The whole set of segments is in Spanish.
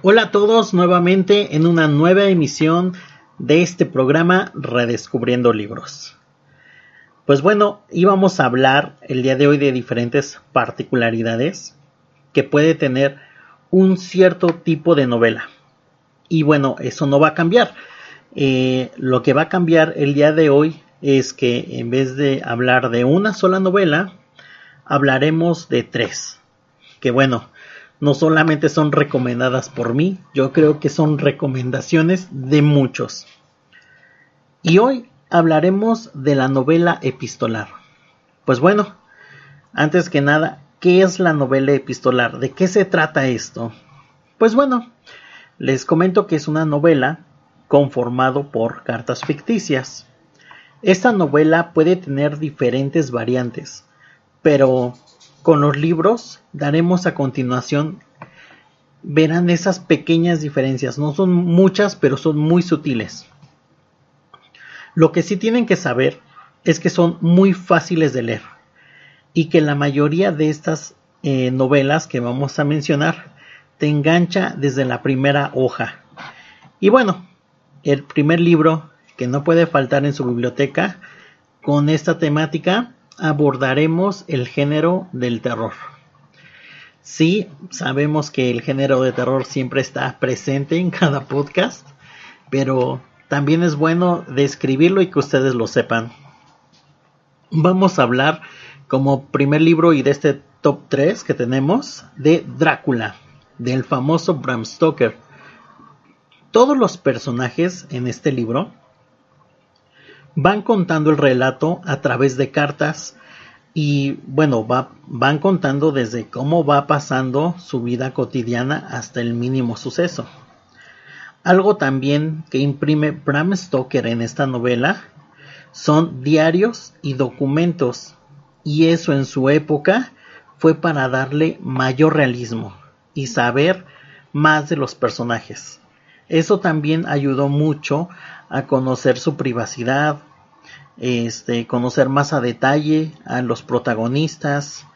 Hola a todos nuevamente en una nueva emisión de este programa Redescubriendo Libros. Pues bueno, íbamos a hablar el día de hoy de diferentes particularidades que puede tener un cierto tipo de novela. Y bueno, eso no va a cambiar. Eh, lo que va a cambiar el día de hoy es que en vez de hablar de una sola novela, hablaremos de tres. Que bueno, no solamente son recomendadas por mí, yo creo que son recomendaciones de muchos. Y hoy hablaremos de la novela epistolar. Pues bueno, antes que nada, ¿qué es la novela epistolar? ¿De qué se trata esto? Pues bueno, les comento que es una novela conformado por cartas ficticias. Esta novela puede tener diferentes variantes, pero con los libros daremos a continuación verán esas pequeñas diferencias. No son muchas, pero son muy sutiles. Lo que sí tienen que saber es que son muy fáciles de leer y que la mayoría de estas eh, novelas que vamos a mencionar te engancha desde la primera hoja. Y bueno, el primer libro que no puede faltar en su biblioteca con esta temática abordaremos el género del terror. Sí, sabemos que el género de terror siempre está presente en cada podcast, pero también es bueno describirlo y que ustedes lo sepan. Vamos a hablar como primer libro y de este top 3 que tenemos de Drácula, del famoso Bram Stoker. Todos los personajes en este libro van contando el relato a través de cartas y bueno, van contando desde cómo va pasando su vida cotidiana hasta el mínimo suceso. Algo también que imprime Bram Stoker en esta novela son diarios y documentos y eso en su época fue para darle mayor realismo y saber más de los personajes. Eso también ayudó mucho a conocer su privacidad, este, conocer más a detalle a los protagonistas,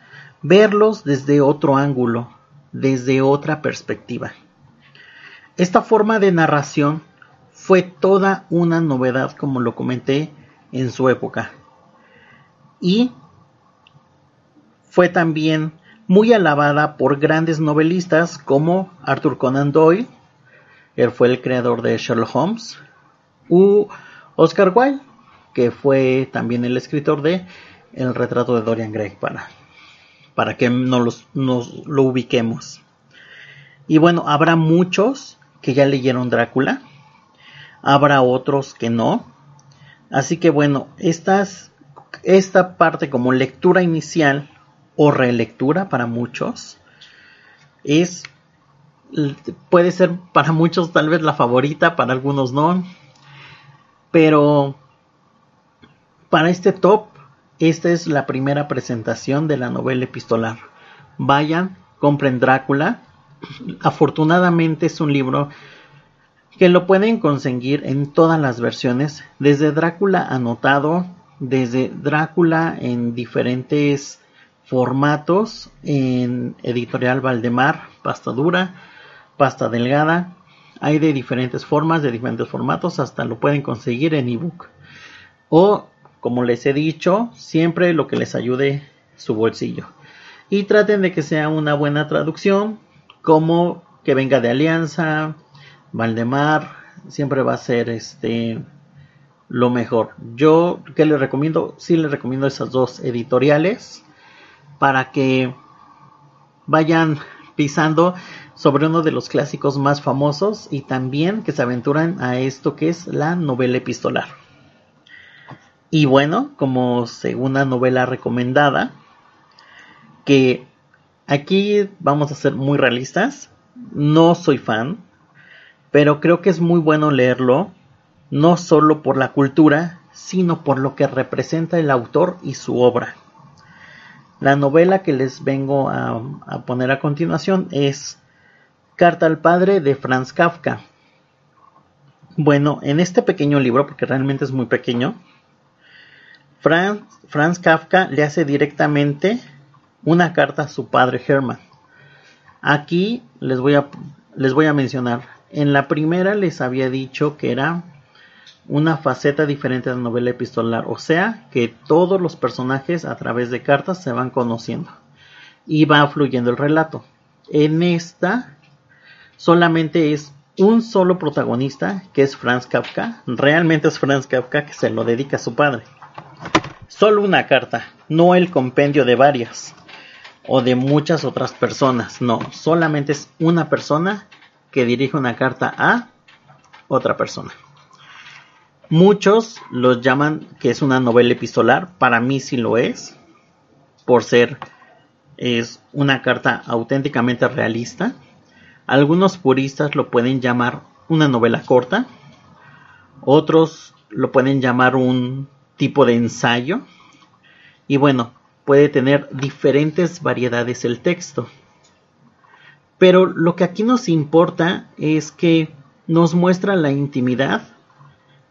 verlos desde otro ángulo, desde otra perspectiva. Esta forma de narración fue toda una novedad, como lo comenté en su época. Y fue también muy alabada por grandes novelistas como Arthur Conan Doyle, él fue el creador de Sherlock Holmes, u Oscar Wilde, que fue también el escritor de El retrato de Dorian Gray, para, para que nos, nos lo ubiquemos. Y bueno, habrá muchos que ya leyeron Drácula, habrá otros que no. Así que bueno, estas, esta parte como lectura inicial o relectura para muchos es puede ser para muchos tal vez la favorita, para algunos no. Pero para este top, esta es la primera presentación de la novela epistolar. Vayan, compren Drácula. Afortunadamente es un libro que lo pueden conseguir en todas las versiones, desde Drácula anotado, desde Drácula en diferentes formatos, en editorial Valdemar, pasta dura, pasta delgada, hay de diferentes formas, de diferentes formatos, hasta lo pueden conseguir en ebook. O como les he dicho, siempre lo que les ayude su bolsillo. Y traten de que sea una buena traducción, como que venga de Alianza, Valdemar, siempre va a ser este lo mejor. Yo que les recomiendo, sí les recomiendo esas dos editoriales para que vayan pisando sobre uno de los clásicos más famosos y también que se aventuran a esto que es la novela epistolar. Y bueno, como segunda novela recomendada, que aquí vamos a ser muy realistas, no soy fan, pero creo que es muy bueno leerlo, no solo por la cultura, sino por lo que representa el autor y su obra. La novela que les vengo a, a poner a continuación es Carta al Padre de Franz Kafka. Bueno, en este pequeño libro, porque realmente es muy pequeño, Franz, Kafka le hace directamente una carta a su padre Hermann. Aquí les voy a les voy a mencionar. En la primera les había dicho que era una faceta diferente de la novela epistolar, o sea que todos los personajes a través de cartas se van conociendo y va fluyendo el relato. En esta solamente es un solo protagonista, que es Franz Kafka. Realmente es Franz Kafka que se lo dedica a su padre. Solo una carta, no el compendio de varias o de muchas otras personas. No, solamente es una persona que dirige una carta a otra persona. Muchos los llaman que es una novela epistolar. Para mí sí lo es, por ser es una carta auténticamente realista algunos puristas lo pueden llamar una novela corta, otros lo pueden llamar un tipo de ensayo y bueno, puede tener diferentes variedades el texto. Pero lo que aquí nos importa es que nos muestra la intimidad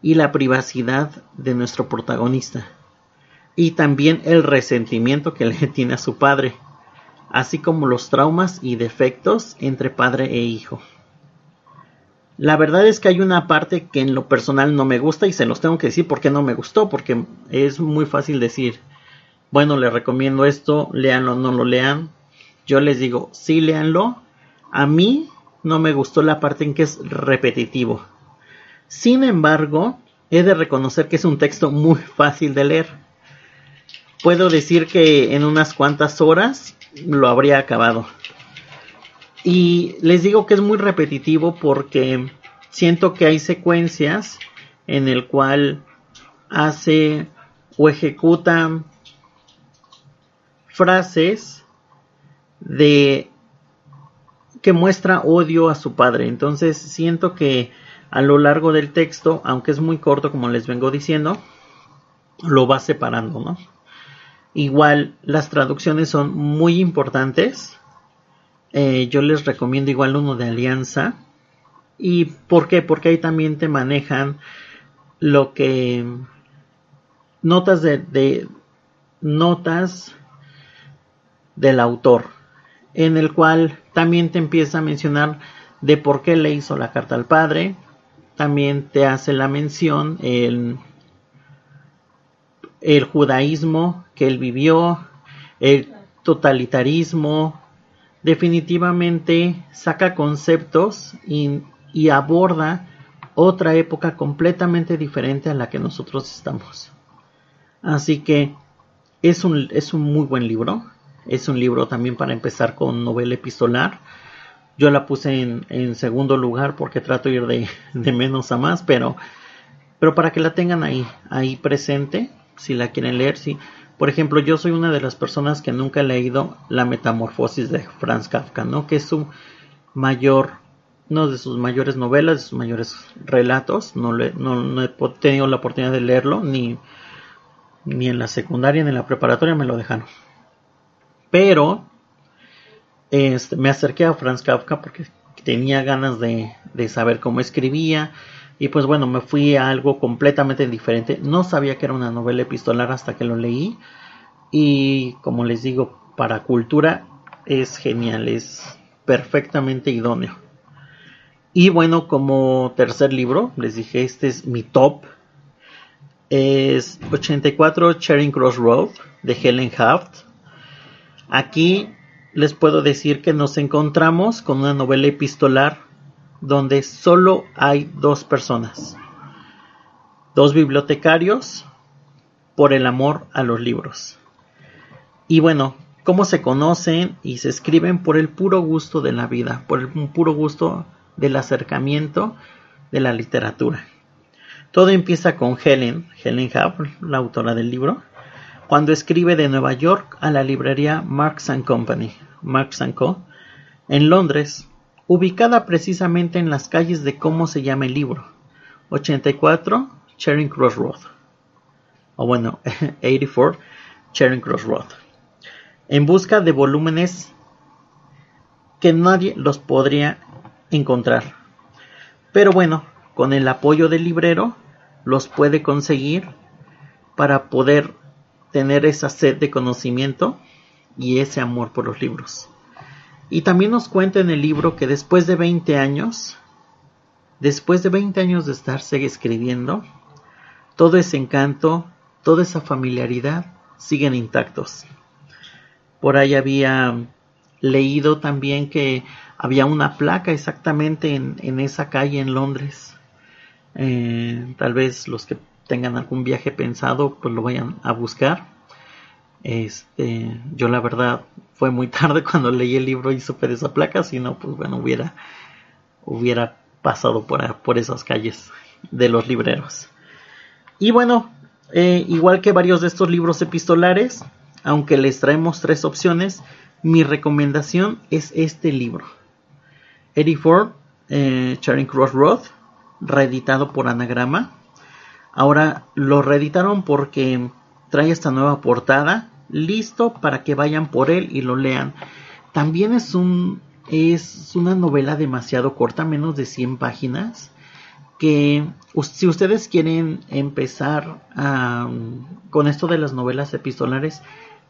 y la privacidad de nuestro protagonista y también el resentimiento que le tiene a su padre así como los traumas y defectos entre padre e hijo. La verdad es que hay una parte que en lo personal no me gusta y se los tengo que decir porque no me gustó, porque es muy fácil decir, bueno, les recomiendo esto, leanlo no lo lean. Yo les digo, sí, leanlo. A mí no me gustó la parte en que es repetitivo. Sin embargo, he de reconocer que es un texto muy fácil de leer. Puedo decir que en unas cuantas horas lo habría acabado. Y les digo que es muy repetitivo porque siento que hay secuencias en el cual hace o ejecuta frases de que muestra odio a su padre. Entonces siento que a lo largo del texto, aunque es muy corto como les vengo diciendo, lo va separando, ¿no? Igual las traducciones son muy importantes. Eh, yo les recomiendo igual uno de Alianza. ¿Y por qué? Porque ahí también te manejan lo que notas de, de notas del autor en el cual también te empieza a mencionar de por qué le hizo la carta al padre también te hace la mención en el judaísmo que él vivió, el totalitarismo, definitivamente saca conceptos y, aborda otra época completamente diferente a la que nosotros estamos. Así que es un, es un muy buen libro. Es un libro también para empezar con novela epistolar. Yo la puse en, segundo lugar porque trato de ir de, de, menos a más, pero, pero para que la tengan ahí, ahí presente si la quieren leer, sí. Por ejemplo, yo soy una de las personas que nunca he leído La Metamorfosis de Franz Kafka, ¿no? Que es su mayor, uno de sus mayores novelas, de sus mayores relatos. No, he tenido la oportunidad de leerlo, ni, ni en la secundaria ni en la preparatoria me lo dejaron. Pero este, me acerqué a Franz Kafka porque tenía ganas de, de saber cómo escribía y pues bueno, me fui a algo completamente diferente. No sabía que era una novela epistolar hasta que lo leí. Y como les digo, para cultura es genial, es perfectamente idóneo. Y bueno, como tercer libro, les dije, este es mi top. Es 84 Charing Cross Road de Helen Haft. Aquí les puedo decir que nos encontramos con una novela epistolar donde solo hay dos personas, dos bibliotecarios por el amor a los libros. Y bueno, cómo se conocen y se escriben por el puro gusto de la vida, por el puro gusto del acercamiento de la literatura. Todo empieza con Helen, Helen Huff, la autora del libro, cuando escribe de Nueva York a la librería Marks Company, Marks Co, en Londres, ubicada precisamente en las calles de cómo se llama el libro, 84 Charing Cross Road, o bueno, 84 Charing Cross Road, en busca de volúmenes que nadie los podría encontrar. Pero bueno, con el apoyo del librero los puede conseguir para poder tener esa sed de conocimiento y ese amor por los libros. Y también nos cuenta en el libro que después de 20 años, después de 20 años de estarse escribiendo, todo ese encanto, toda esa familiaridad siguen intactos. Por ahí había leído también que había una placa exactamente en, esa calle en Londres. Eh, tal vez los que tengan algún viaje pensado pues lo vayan a buscar. Este, yo la verdad fue muy tarde cuando leí el libro y supe de esa placa, si no pues bueno hubiera hubiera pasado por, por esas calles de los libreros. Y bueno, eh, igual que varios de estos libros epistolares, aunque les traemos tres opciones, mi recomendación es este libro. Eddie Ford, eh, Charing Cross Road, reeditado por Anagrama. Ahora lo reeditaron porque trae esta nueva portada, listo para que vayan por él y lo lean. También es un es una novela demasiado corta, menos de 100 páginas, que si ustedes quieren empezar con esto de las novelas epistolares,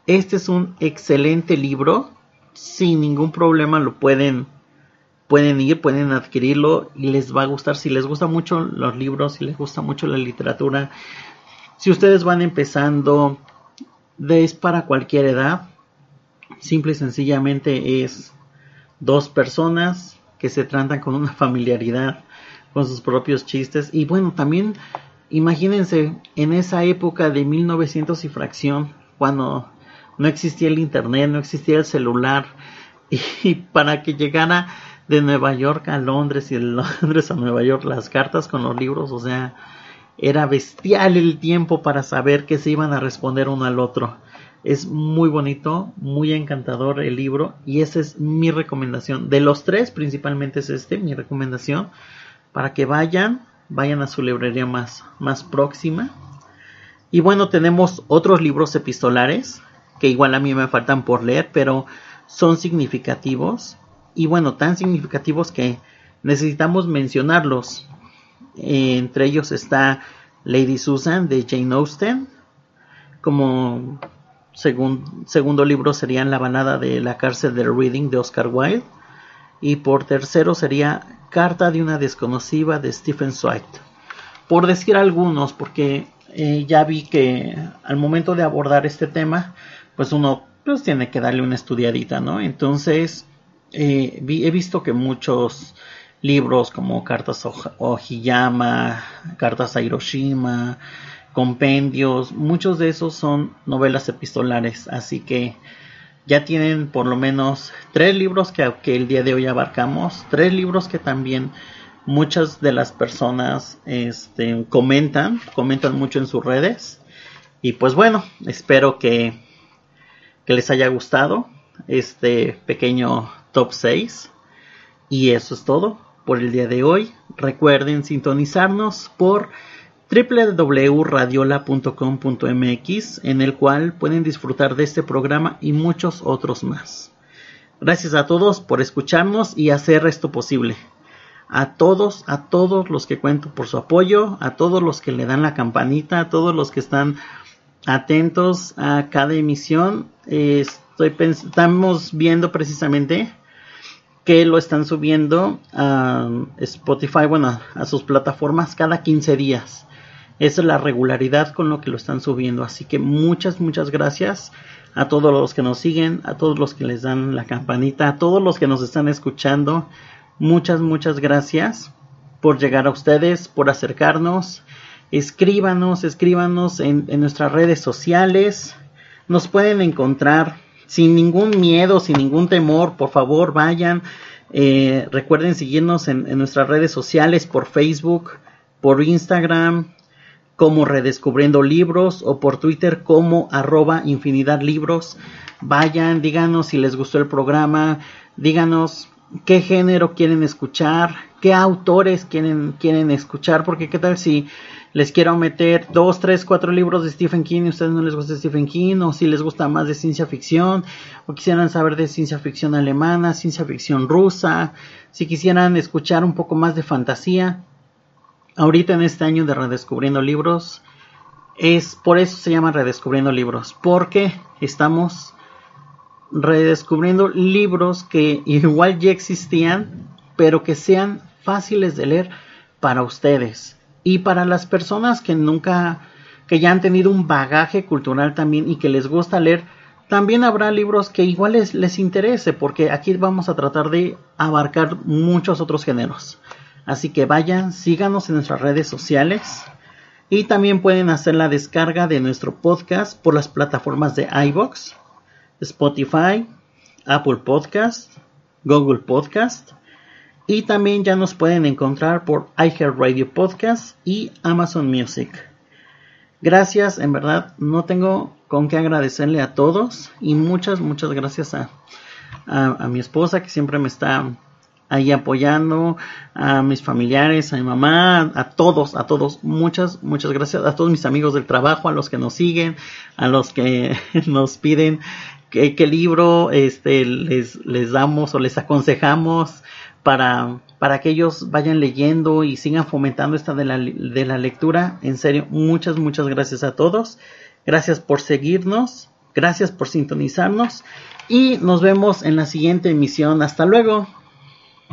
este es un excelente libro, sin ningún problema lo pueden pueden ir, pueden adquirirlo y les va a gustar. Si les gusta mucho los libros, si les gusta mucho la literatura, si ustedes van empezando, es para cualquier edad. Simple y sencillamente es dos personas que se tratan con una familiaridad con sus propios chistes. Y bueno, también imagínense en esa época de 1900 y fracción, cuando no existía el internet, no existía el celular, y, para que llegara de Nueva York a Londres y de Londres a Nueva York las cartas con los libros, o sea, era bestial el tiempo para saber que se iban a responder uno al otro. Es muy bonito, muy encantador el libro y esa es mi recomendación. De los tres, principalmente es este, mi recomendación, para que vayan, vayan a su librería más, más próxima. Y bueno, tenemos otros libros epistolares que igual a mí me faltan por leer, pero son significativos. Y bueno, tan significativos que necesitamos mencionarlos. Entre ellos está Lady Susan de Jane Austen, como segundo libro sería La balada de la cárcel de Reading de Oscar Wilde. Y por tercero sería Carta de una desconocida de Stephen Zweig. Por decir algunos, porque eh, ya vi que al momento de abordar este tema, pues uno pues tiene que darle una estudiadita, ¿no? Entonces, eh, he visto que muchos libros como Cartas a Ojiyama, Cartas a Hiroshima, compendios, muchos de esos son novelas epistolares, así que ya tienen por lo menos tres libros que, que el día de hoy abarcamos, tres libros que también muchas de las personas este, comentan, comentan mucho en sus redes. Y pues bueno, espero que, que les haya gustado este pequeño top 6. Y eso es todo por el día de hoy. Recuerden sintonizarnos por www.radiola.com.mx en el cual pueden disfrutar de este programa y muchos otros más. Gracias a todos por escucharnos y hacer esto posible. A todos, a todos los que cuento por su apoyo, a todos los que le dan la campanita, a todos los que están atentos a cada emisión. estoy estamos viendo precisamente que lo están subiendo a Spotify, bueno, a sus plataformas cada 15 días. Esa es la regularidad con lo que lo están subiendo. Así que muchas, muchas gracias a todos los que nos siguen, a todos los que les dan la campanita, a todos los que nos están escuchando. Muchas, muchas gracias por llegar a ustedes, por acercarnos. Escríbanos, escríbanos en, nuestras redes sociales. Nos pueden encontrar sin ningún miedo, sin ningún temor. Por favor, vayan. Eh, recuerden seguirnos en, nuestras redes sociales por Facebook, por Instagram, como Redescubriendo Libros o por Twitter como arroba infinidad libros. Vayan, díganos si les gustó el programa, díganos qué género quieren escuchar, qué autores quieren, quieren escuchar, porque qué tal si les quiero meter dos, tres, cuatro libros de Stephen King y a ustedes no les gusta Stephen King, o si les gusta más de ciencia ficción, o quisieran saber de ciencia ficción alemana, ciencia ficción rusa, si quisieran escuchar un poco más de fantasía, ahorita en este año de Redescubriendo Libros, es por eso se llama Redescubriendo Libros, porque estamos redescubriendo libros que igual ya existían, pero que sean fáciles de leer para ustedes y para las personas que nunca, que ya han tenido un bagaje cultural también y que les gusta leer, también habrá libros que igual les, interese, porque aquí vamos a tratar de abarcar muchos otros géneros. Así que vayan, síganos en nuestras redes sociales y también pueden hacer la descarga de nuestro podcast por las plataformas de iBox, Spotify, Apple Podcast, Google Podcast y también ya nos pueden encontrar por iHeartRadio Podcast y Amazon Music. Gracias, en verdad no tengo con qué agradecerle a todos y muchas, muchas gracias a, a, mi esposa que siempre me está ahí apoyando, a mis familiares, a mi mamá, a todos, a todos, muchas, muchas gracias, a todos mis amigos del trabajo, a los que nos siguen, a los que nos piden qué, libro este, les, les damos o les aconsejamos para, para que ellos vayan leyendo y sigan fomentando esta de la, de la lectura. En serio, muchas, muchas gracias a todos. Gracias por seguirnos, gracias por sintonizarnos y nos vemos en la siguiente emisión. Hasta luego.